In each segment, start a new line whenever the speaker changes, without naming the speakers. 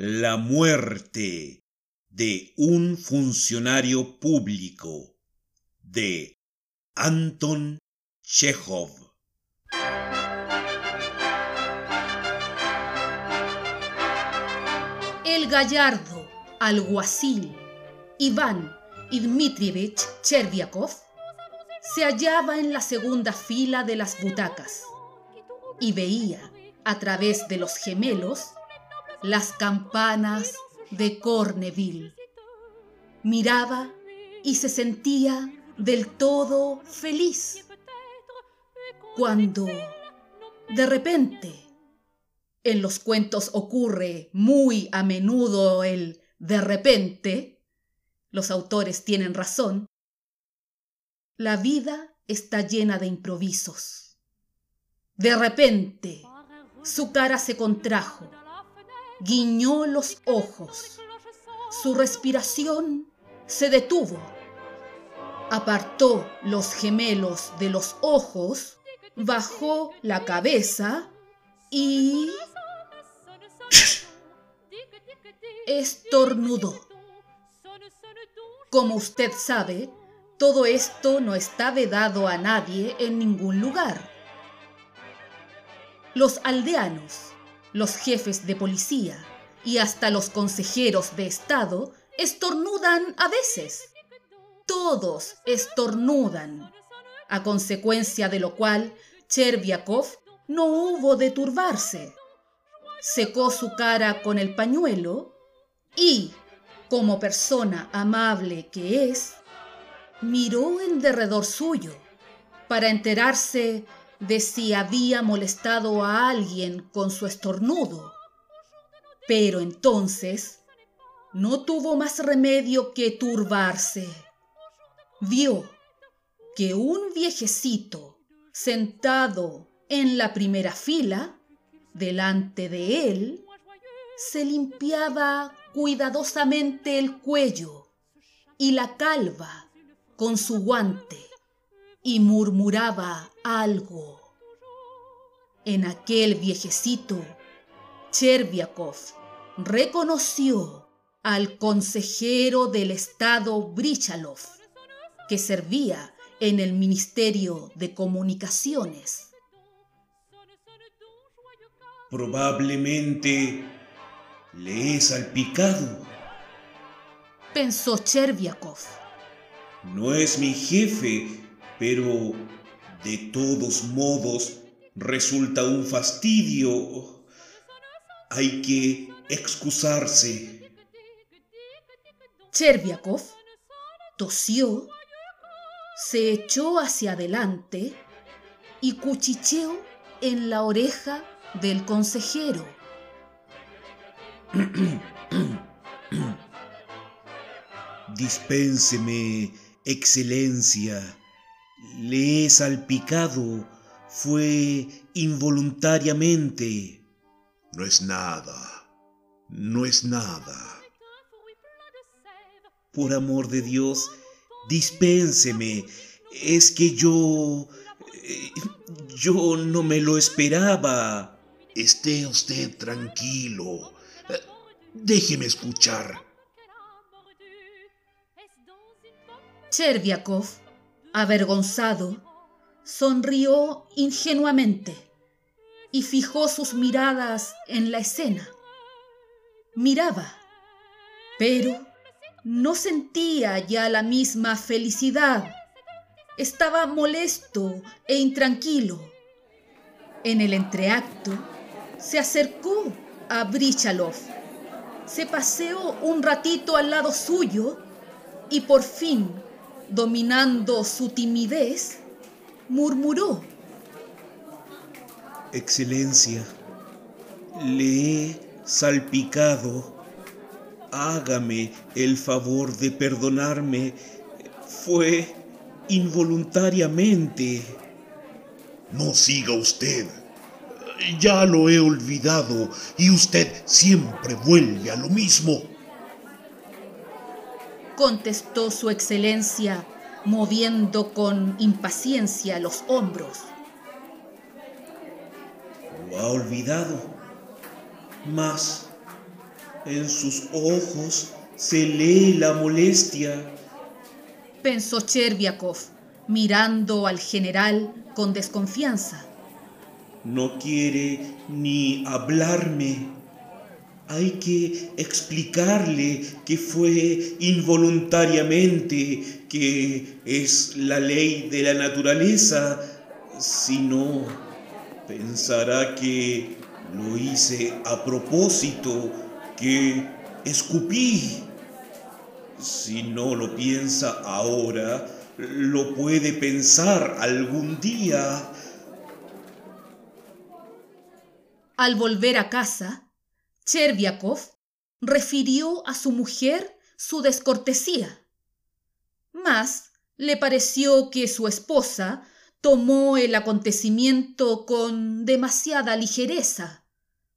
La muerte de un funcionario público de Anton Chekhov.
El gallardo alguacil Iván Dmitrievich Cherviakov se hallaba en la segunda fila de las butacas y veía a través de los gemelos las campanas de Corneville. Miraba y se sentía del todo feliz. Cuando, de repente, en los cuentos ocurre muy a menudo el de repente, los autores tienen razón, la vida está llena de improvisos. De repente, su cara se contrajo, guiñó los ojos, su respiración se detuvo, apartó los gemelos de los ojos, bajó la cabeza y estornudó. Como usted sabe, todo esto no está vedado a nadie en ningún lugar. Los aldeanos, los jefes de policía y hasta los consejeros de Estado estornudan a veces. Todos estornudan, a consecuencia de lo cual Cherviakov no hubo de turbarse. Secó su cara con el pañuelo y, como persona amable que es, miró en derredor suyo para enterarse de si había molestado a alguien con su estornudo. Pero entonces no tuvo más remedio que turbarse. Vio que un viejecito sentado en la primera fila, delante de él, se limpiaba cuidadosamente el cuello y la calva con su guante y murmuraba algo. En aquel viejecito, Cherviakov reconoció al consejero del Estado Brichalov, que servía en el Ministerio de Comunicaciones.
Probablemente le he salpicado.
Pensó Cherviakov.
No es mi jefe, pero de todos modos resulta un fastidio. Hay que excusarse.
Cherviakov tosió, se echó hacia adelante y cuchicheó en la oreja del consejero.
Dispénseme, excelencia. Le he salpicado. Fue involuntariamente. No es nada. No es nada. Por amor de Dios, dispénseme. Es que yo... Yo no me lo esperaba. Esté usted tranquilo. Déjeme escuchar.
Cherviakov, avergonzado, sonrió ingenuamente y fijó sus miradas en la escena. Miraba, pero no sentía ya la misma felicidad. Estaba molesto e intranquilo. En el entreacto se acercó a Brichalov, se paseó un ratito al lado suyo y por fin, dominando su timidez, murmuró.
Excelencia, le he salpicado. Hágame el favor de perdonarme. Fue involuntariamente. No siga usted. Ya lo he olvidado y usted siempre vuelve a lo mismo.
Contestó su excelencia, moviendo con impaciencia los hombros.
Lo ha olvidado. Mas En sus ojos se lee la molestia.
Pensó Cherviakov, mirando al general con desconfianza.
No quiere ni hablarme. Hay que explicarle que fue involuntariamente, que es la ley de la naturaleza. Si no, pensará que lo hice a propósito, que escupí. Si no lo piensa ahora, lo puede pensar algún día.
Al volver a casa, Cherviakov refirió a su mujer su descortesía. Mas le pareció que su esposa tomó el acontecimiento con demasiada ligereza.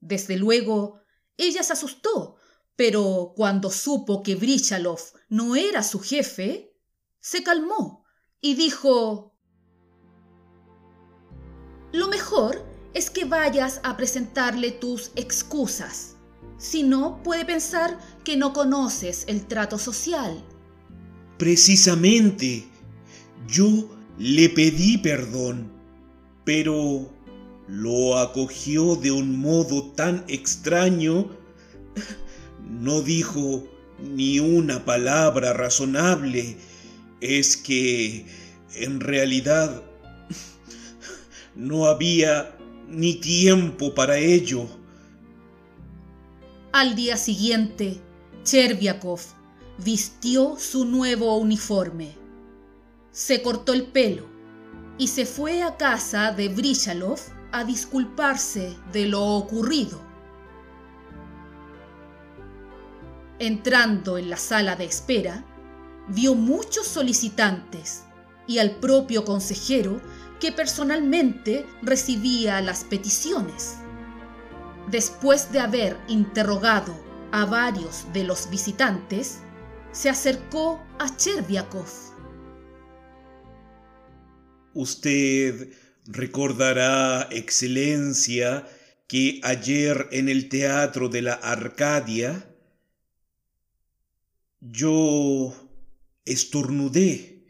Desde luego, ella se asustó, pero cuando supo que Brichalov no era su jefe, se calmó y dijo, Lo mejor es que vayas a presentarle tus excusas. Si no, puede pensar que no conoces el trato social.
Precisamente, yo le pedí perdón, pero lo acogió de un modo tan extraño, no dijo ni una palabra razonable. Es que, en realidad, no había ni tiempo para ello.
Al día siguiente, Cherviakov vistió su nuevo uniforme se cortó el pelo y se fue a casa de Brishalov a disculparse de lo ocurrido. Entrando en la sala de espera, vio muchos solicitantes y al propio consejero que personalmente recibía las peticiones. Después de haber interrogado a varios de los visitantes, se acercó a Cherviakov
Usted recordará, Excelencia, que ayer en el Teatro de la Arcadia yo estornudé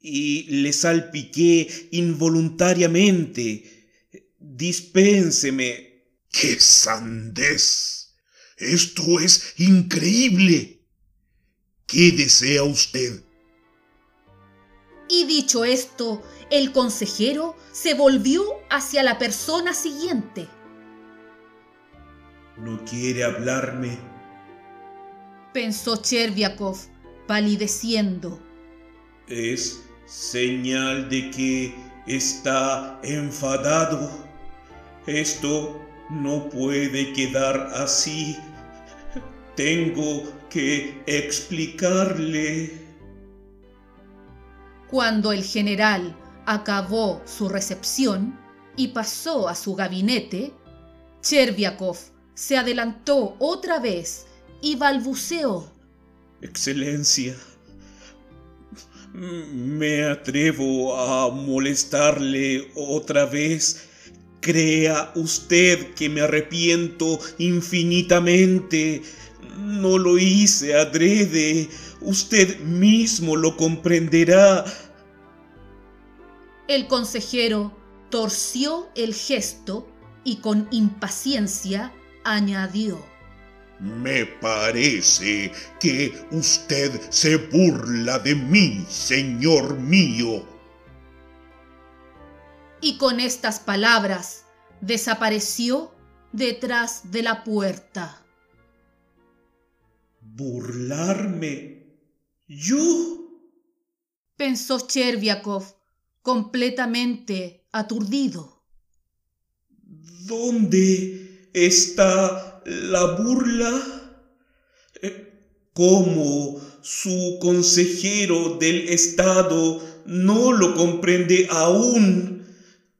y le salpiqué involuntariamente. Dispénseme.
¡Qué sandez! Esto es increíble. ¿Qué desea usted?
Y dicho esto, el consejero se volvió hacia la persona siguiente.
¿No quiere hablarme?
Pensó Cherviakov, palideciendo.
Es señal de que está enfadado. Esto no puede quedar así. Tengo que explicarle.
Cuando el general acabó su recepción y pasó a su gabinete, Cherviakov se adelantó otra vez y balbuceó.
Excelencia, me atrevo a molestarle otra vez. Crea usted que me arrepiento infinitamente. No lo hice adrede. Usted mismo lo comprenderá.
El consejero torció el gesto y con impaciencia añadió.
Me parece que usted se burla de mí, señor mío.
Y con estas palabras desapareció detrás de la puerta.
¿Burlarme? ¿Yo?
pensó Cherviakov completamente aturdido.
¿Dónde está la burla? Eh, ¿Cómo su consejero del Estado no lo comprende aún?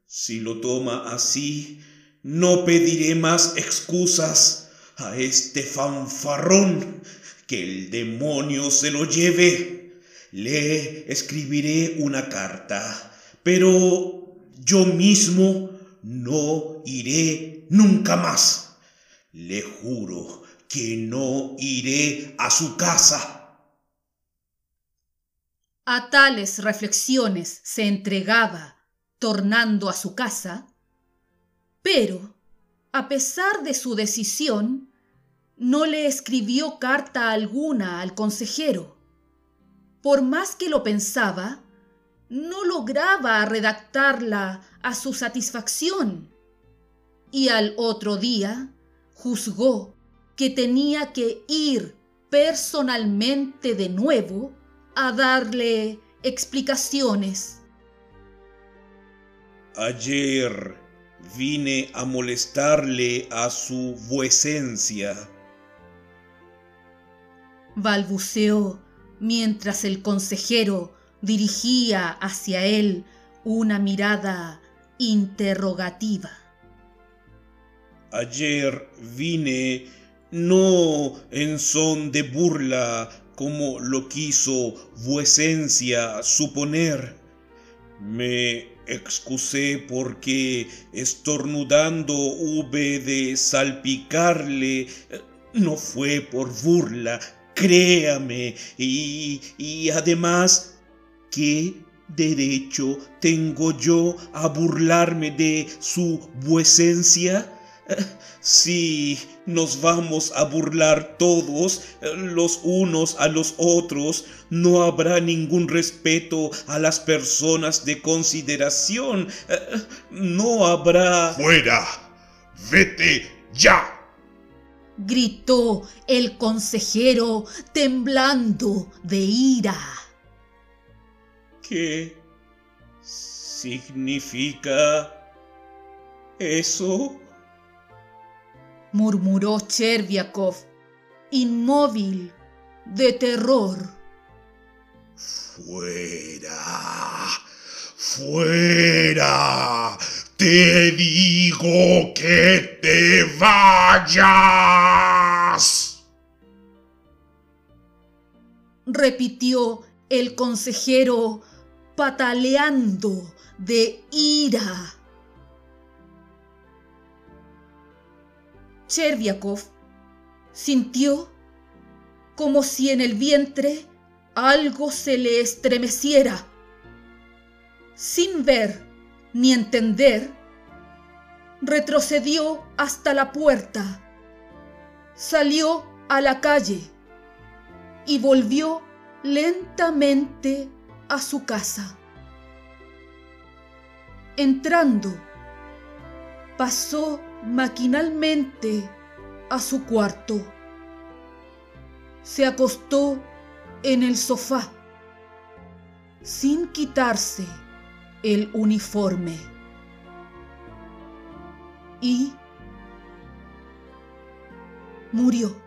Si lo toma así, no pediré más excusas a este fanfarrón. Que el demonio se lo lleve. Le escribiré una carta pero yo mismo no iré nunca más. Le juro que no iré a su casa.
A tales reflexiones se entregaba, tornando a su casa, pero, a pesar de su decisión, no le escribió carta alguna al consejero. Por más que lo pensaba, no lograba redactarla a su satisfacción. Y al otro día juzgó que tenía que ir personalmente de nuevo a darle explicaciones.
Ayer vine a molestarle a su vuecencia.
Balbuceó mientras el consejero dirigía hacia él una mirada interrogativa.
Ayer vine no en son de burla como lo quiso vuecencia suponer. Me excusé porque estornudando hube de salpicarle. No fue por burla, créame. Y, y además, ¿qué derecho tengo yo a burlarme de su vuecencia? Si nos vamos a burlar todos los unos a los otros, no habrá ningún respeto a las personas de consideración. No habrá...
¡Fuera! ¡Vete ya!
gritó el consejero temblando de ira.
¿Qué significa eso?
Murmuró Cherviakov, inmóvil de terror.
Fuera, fuera, te digo que te vayas.
Repitió el consejero pataleando de ira. Cherviakov sintió como si en el vientre algo se le estremeciera. Sin ver ni entender, retrocedió hasta la puerta, salió a la calle y volvió lentamente a su casa. Entrando, pasó maquinalmente a su cuarto. Se acostó en el sofá sin quitarse el uniforme. Y murió.